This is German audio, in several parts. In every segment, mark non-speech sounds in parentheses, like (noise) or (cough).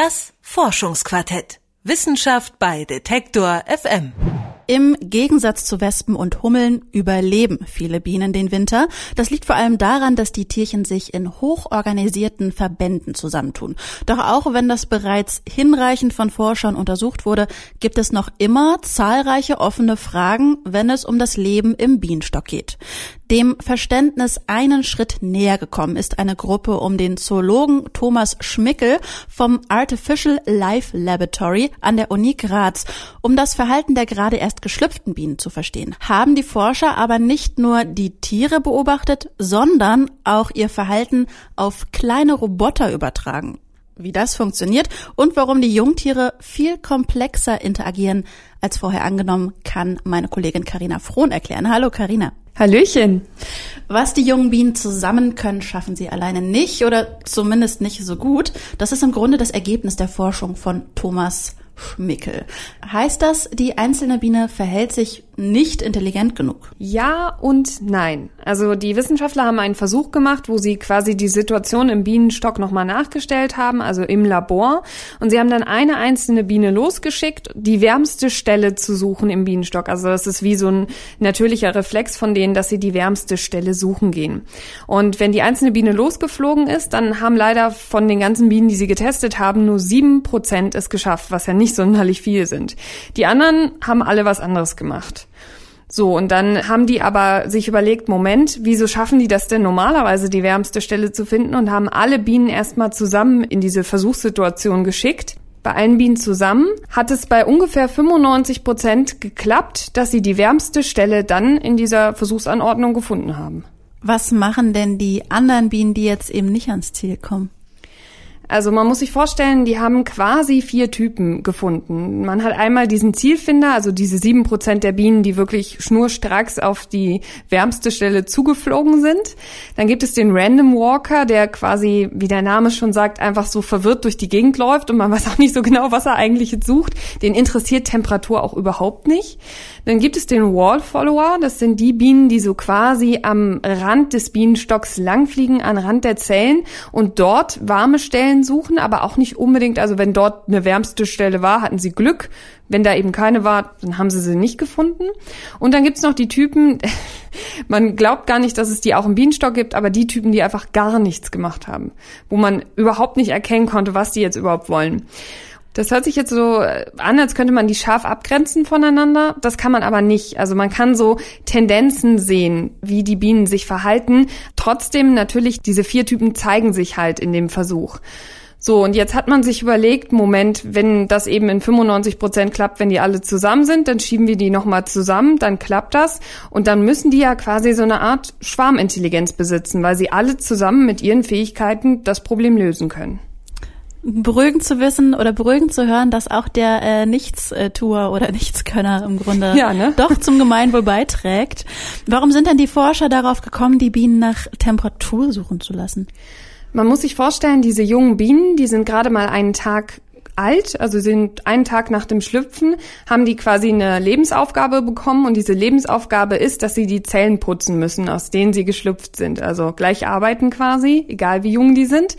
Das Forschungsquartett. Wissenschaft bei Detektor FM. Im Gegensatz zu Wespen und Hummeln überleben viele Bienen den Winter. Das liegt vor allem daran, dass die Tierchen sich in hochorganisierten Verbänden zusammentun. Doch auch wenn das bereits hinreichend von Forschern untersucht wurde, gibt es noch immer zahlreiche offene Fragen, wenn es um das Leben im Bienenstock geht. Dem Verständnis einen Schritt näher gekommen ist eine Gruppe um den Zoologen Thomas Schmickel vom Artificial Life Laboratory an der Uni Graz. Um das Verhalten der gerade erst geschlüpften Bienen zu verstehen, haben die Forscher aber nicht nur die Tiere beobachtet, sondern auch ihr Verhalten auf kleine Roboter übertragen. Wie das funktioniert und warum die Jungtiere viel komplexer interagieren als vorher angenommen, kann meine Kollegin Karina Frohn erklären. Hallo Karina. Hallöchen. Was die jungen Bienen zusammen können, schaffen sie alleine nicht oder zumindest nicht so gut. Das ist im Grunde das Ergebnis der Forschung von Thomas Schmickel. Heißt das, die einzelne Biene verhält sich nicht intelligent genug? Ja und nein. Also die Wissenschaftler haben einen Versuch gemacht, wo sie quasi die Situation im Bienenstock nochmal nachgestellt haben, also im Labor. Und sie haben dann eine einzelne Biene losgeschickt, die wärmste Stelle zu suchen im Bienenstock. Also das ist wie so ein natürlicher Reflex von denen, dass sie die wärmste Stelle suchen gehen. Und wenn die einzelne Biene losgeflogen ist, dann haben leider von den ganzen Bienen, die sie getestet haben, nur sieben Prozent es geschafft, was ja nicht sonderlich viel sind. Die anderen haben alle was anderes gemacht. So, und dann haben die aber sich überlegt, Moment, wieso schaffen die das denn normalerweise, die wärmste Stelle zu finden und haben alle Bienen erstmal zusammen in diese Versuchssituation geschickt. Bei allen Bienen zusammen hat es bei ungefähr 95 Prozent geklappt, dass sie die wärmste Stelle dann in dieser Versuchsanordnung gefunden haben. Was machen denn die anderen Bienen, die jetzt eben nicht ans Ziel kommen? Also man muss sich vorstellen, die haben quasi vier Typen gefunden. Man hat einmal diesen Zielfinder, also diese sieben Prozent der Bienen, die wirklich schnurstracks auf die wärmste Stelle zugeflogen sind. Dann gibt es den Random Walker, der quasi, wie der Name schon sagt, einfach so verwirrt durch die Gegend läuft und man (laughs) weiß auch nicht so genau, was er eigentlich jetzt sucht. Den interessiert Temperatur auch überhaupt nicht. Dann gibt es den Wall Follower, das sind die Bienen, die so quasi am Rand des Bienenstocks langfliegen, an Rand der Zellen und dort warme Stellen Stellen suchen, aber auch nicht unbedingt, also wenn dort eine wärmste Stelle war, hatten sie Glück. Wenn da eben keine war, dann haben sie sie nicht gefunden. Und dann gibt's noch die Typen, (laughs) man glaubt gar nicht, dass es die auch im Bienenstock gibt, aber die Typen, die einfach gar nichts gemacht haben, wo man überhaupt nicht erkennen konnte, was die jetzt überhaupt wollen. Das hört sich jetzt so an, als könnte man die scharf abgrenzen voneinander. Das kann man aber nicht. Also man kann so Tendenzen sehen, wie die Bienen sich verhalten. Trotzdem natürlich, diese vier Typen zeigen sich halt in dem Versuch. So, und jetzt hat man sich überlegt, Moment, wenn das eben in 95 Prozent klappt, wenn die alle zusammen sind, dann schieben wir die nochmal zusammen, dann klappt das. Und dann müssen die ja quasi so eine Art Schwarmintelligenz besitzen, weil sie alle zusammen mit ihren Fähigkeiten das Problem lösen können beruhigend zu wissen oder beruhigend zu hören, dass auch der äh, Nichtstuer oder (laughs) Nichtskönner im Grunde ja, ne? (laughs) doch zum Gemeinwohl beiträgt. Warum sind denn die Forscher darauf gekommen, die Bienen nach Temperatur suchen zu lassen? Man muss sich vorstellen, diese jungen Bienen, die sind gerade mal einen Tag alt, also sind einen Tag nach dem Schlüpfen, haben die quasi eine Lebensaufgabe bekommen und diese Lebensaufgabe ist, dass sie die Zellen putzen müssen, aus denen sie geschlüpft sind. Also gleich arbeiten quasi, egal wie jung die sind.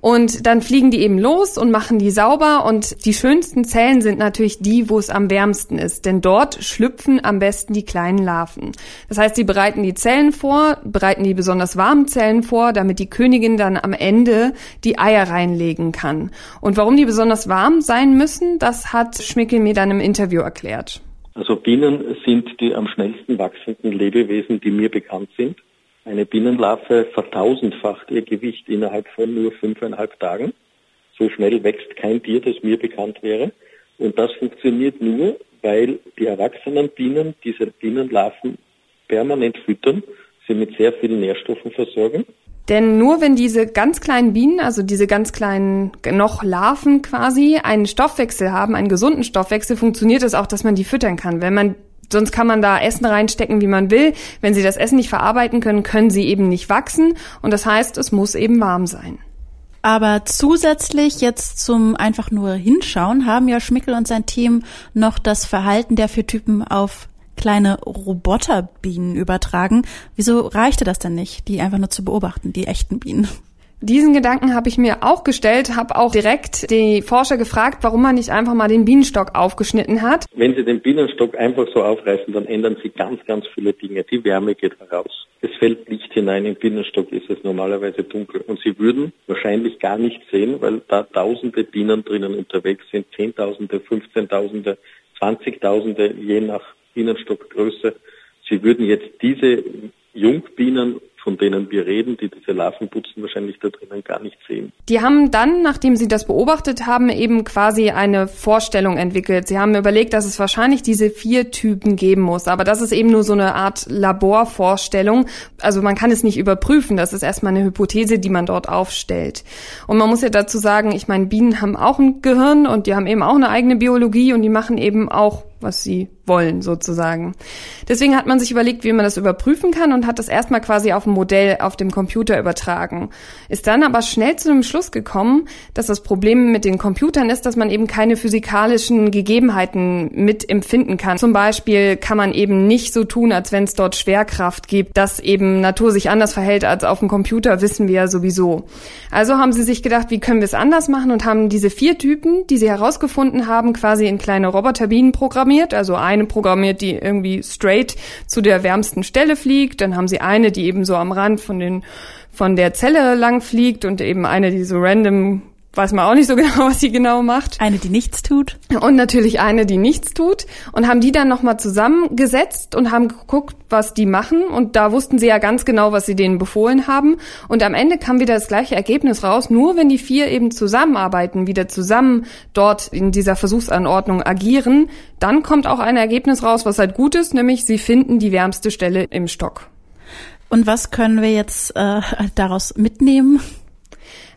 Und dann fliegen die eben los und machen die sauber. Und die schönsten Zellen sind natürlich die, wo es am wärmsten ist. Denn dort schlüpfen am besten die kleinen Larven. Das heißt, sie bereiten die Zellen vor, bereiten die besonders warmen Zellen vor, damit die Königin dann am Ende die Eier reinlegen kann. Und warum die besonders warm sein müssen, das hat Schmickel mir dann im Interview erklärt. Also Bienen sind die am schnellsten wachsenden Lebewesen, die mir bekannt sind. Eine Bienenlarve vertausendfacht ihr Gewicht innerhalb von nur fünfeinhalb Tagen. So schnell wächst kein Tier, das mir bekannt wäre. Und das funktioniert nur, weil die erwachsenen Bienen diese Bienenlarven permanent füttern, sie mit sehr vielen Nährstoffen versorgen. Denn nur wenn diese ganz kleinen Bienen, also diese ganz kleinen noch Larven quasi, einen Stoffwechsel haben, einen gesunden Stoffwechsel, funktioniert es auch, dass man die füttern kann. Wenn man sonst kann man da Essen reinstecken, wie man will. Wenn sie das Essen nicht verarbeiten können, können sie eben nicht wachsen. Und das heißt, es muss eben warm sein. Aber zusätzlich jetzt zum einfach nur hinschauen, haben ja Schmickel und sein Team noch das Verhalten der vier Typen auf kleine Roboterbienen übertragen. Wieso reichte das denn nicht, die einfach nur zu beobachten, die echten Bienen? Diesen Gedanken habe ich mir auch gestellt, habe auch direkt die Forscher gefragt, warum man nicht einfach mal den Bienenstock aufgeschnitten hat. Wenn Sie den Bienenstock einfach so aufreißen, dann ändern Sie ganz, ganz viele Dinge. Die Wärme geht heraus. Es fällt Licht hinein. Im Bienenstock ist es normalerweise dunkel. Und Sie würden wahrscheinlich gar nicht sehen, weil da tausende Bienen drinnen unterwegs sind. Zehntausende, Fünfzehntausende, Zwanzigtausende, je nach Bienenstockgröße. Sie würden jetzt diese Jungbienen von denen wir reden, die diese Larven putzen, wahrscheinlich da drinnen gar nicht sehen. Die haben dann, nachdem sie das beobachtet haben, eben quasi eine Vorstellung entwickelt. Sie haben überlegt, dass es wahrscheinlich diese vier Typen geben muss. Aber das ist eben nur so eine Art Laborvorstellung. Also man kann es nicht überprüfen. Das ist erstmal eine Hypothese, die man dort aufstellt. Und man muss ja dazu sagen, ich meine, Bienen haben auch ein Gehirn und die haben eben auch eine eigene Biologie und die machen eben auch was sie wollen sozusagen. Deswegen hat man sich überlegt, wie man das überprüfen kann und hat das erstmal quasi auf ein Modell auf dem Computer übertragen. Ist dann aber schnell zu einem Schluss gekommen, dass das Problem mit den Computern ist, dass man eben keine physikalischen Gegebenheiten mit empfinden kann. Zum Beispiel kann man eben nicht so tun, als wenn es dort Schwerkraft gibt, dass eben Natur sich anders verhält als auf dem Computer, wissen wir ja sowieso. Also haben sie sich gedacht, wie können wir es anders machen und haben diese vier Typen, die sie herausgefunden haben, quasi in kleine Roboterbienen programmiert. Also eine programmiert, die irgendwie straight zu der wärmsten Stelle fliegt. Dann haben sie eine, die eben so am Rand von den von der Zelle lang fliegt und eben eine, die so random weiß man auch nicht so (laughs) genau, was sie genau macht. Eine, die nichts tut. Und natürlich eine, die nichts tut. Und haben die dann nochmal zusammengesetzt und haben geguckt, was die machen. Und da wussten sie ja ganz genau, was sie denen befohlen haben. Und am Ende kam wieder das gleiche Ergebnis raus. Nur wenn die vier eben zusammenarbeiten, wieder zusammen dort in dieser Versuchsanordnung agieren, dann kommt auch ein Ergebnis raus, was halt gut ist, nämlich sie finden die wärmste Stelle im Stock. Und was können wir jetzt äh, daraus mitnehmen?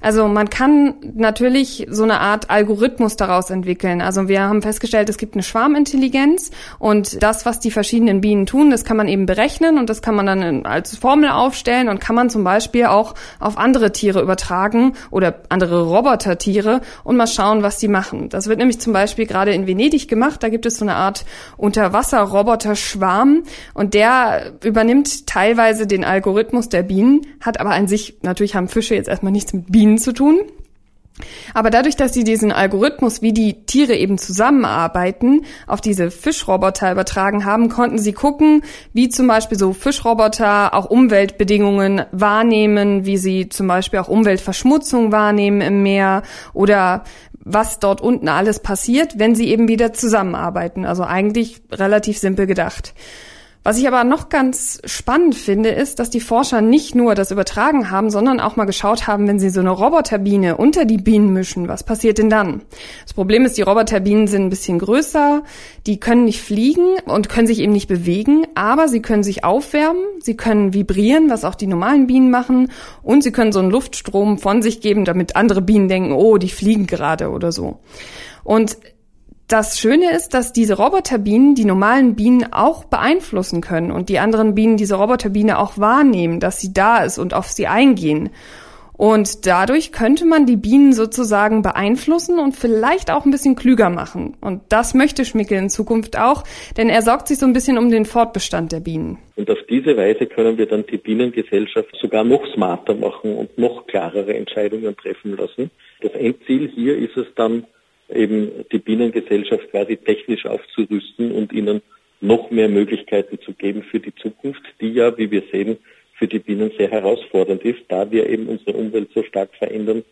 Also man kann natürlich so eine Art Algorithmus daraus entwickeln. Also wir haben festgestellt, es gibt eine Schwarmintelligenz und das, was die verschiedenen Bienen tun, das kann man eben berechnen und das kann man dann als Formel aufstellen und kann man zum Beispiel auch auf andere Tiere übertragen oder andere Robotertiere und mal schauen, was die machen. Das wird nämlich zum Beispiel gerade in Venedig gemacht. Da gibt es so eine Art Unterwasser-Roboter-Schwarm und der übernimmt teilweise den Algorithmus der Bienen, hat aber an sich, natürlich haben Fische jetzt erstmal nichts mit Bienen Bienen zu tun. Aber dadurch, dass sie diesen Algorithmus, wie die Tiere eben zusammenarbeiten, auf diese Fischroboter übertragen haben, konnten sie gucken, wie zum Beispiel so Fischroboter auch Umweltbedingungen wahrnehmen, wie sie zum Beispiel auch Umweltverschmutzung wahrnehmen im Meer oder was dort unten alles passiert, wenn sie eben wieder zusammenarbeiten. Also eigentlich relativ simpel gedacht. Was ich aber noch ganz spannend finde, ist, dass die Forscher nicht nur das übertragen haben, sondern auch mal geschaut haben, wenn sie so eine Roboterbiene unter die Bienen mischen, was passiert denn dann? Das Problem ist, die Roboterbienen sind ein bisschen größer, die können nicht fliegen und können sich eben nicht bewegen, aber sie können sich aufwärmen, sie können vibrieren, was auch die normalen Bienen machen, und sie können so einen Luftstrom von sich geben, damit andere Bienen denken, oh, die fliegen gerade oder so. Und das Schöne ist, dass diese Roboterbienen die normalen Bienen auch beeinflussen können und die anderen Bienen diese Roboterbiene auch wahrnehmen, dass sie da ist und auf sie eingehen. Und dadurch könnte man die Bienen sozusagen beeinflussen und vielleicht auch ein bisschen klüger machen. Und das möchte Schmickel in Zukunft auch, denn er sorgt sich so ein bisschen um den Fortbestand der Bienen. Und auf diese Weise können wir dann die Bienengesellschaft sogar noch smarter machen und noch klarere Entscheidungen treffen lassen. Das Endziel hier ist es dann, eben die Bienengesellschaft quasi technisch aufzurüsten und ihnen noch mehr Möglichkeiten zu geben für die Zukunft, die ja, wie wir sehen, für die Bienen sehr herausfordernd ist, da wir eben unsere Umwelt so stark verändern,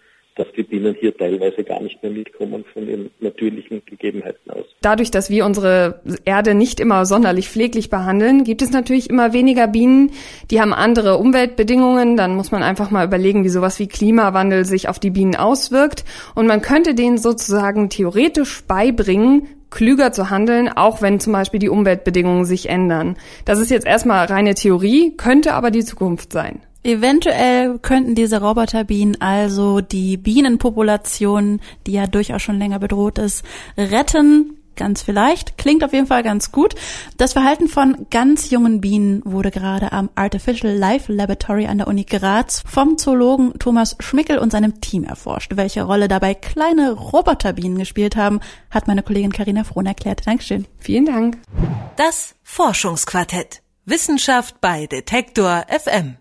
dass die Bienen hier teilweise gar nicht mehr mitkommen von ihren natürlichen Gegebenheiten aus. Dadurch, dass wir unsere Erde nicht immer sonderlich pfleglich behandeln, gibt es natürlich immer weniger Bienen. Die haben andere Umweltbedingungen. Dann muss man einfach mal überlegen, wie sowas wie Klimawandel sich auf die Bienen auswirkt. Und man könnte denen sozusagen theoretisch beibringen, klüger zu handeln, auch wenn zum Beispiel die Umweltbedingungen sich ändern. Das ist jetzt erstmal reine Theorie, könnte aber die Zukunft sein. Eventuell könnten diese Roboterbienen also die Bienenpopulation, die ja durchaus schon länger bedroht ist, retten. Ganz vielleicht. Klingt auf jeden Fall ganz gut. Das Verhalten von ganz jungen Bienen wurde gerade am Artificial Life Laboratory an der Uni Graz vom Zoologen Thomas Schmickel und seinem Team erforscht. Welche Rolle dabei kleine Roboterbienen gespielt haben, hat meine Kollegin Karina Frohn erklärt. Dankeschön. Vielen Dank. Das Forschungsquartett. Wissenschaft bei Detektor FM.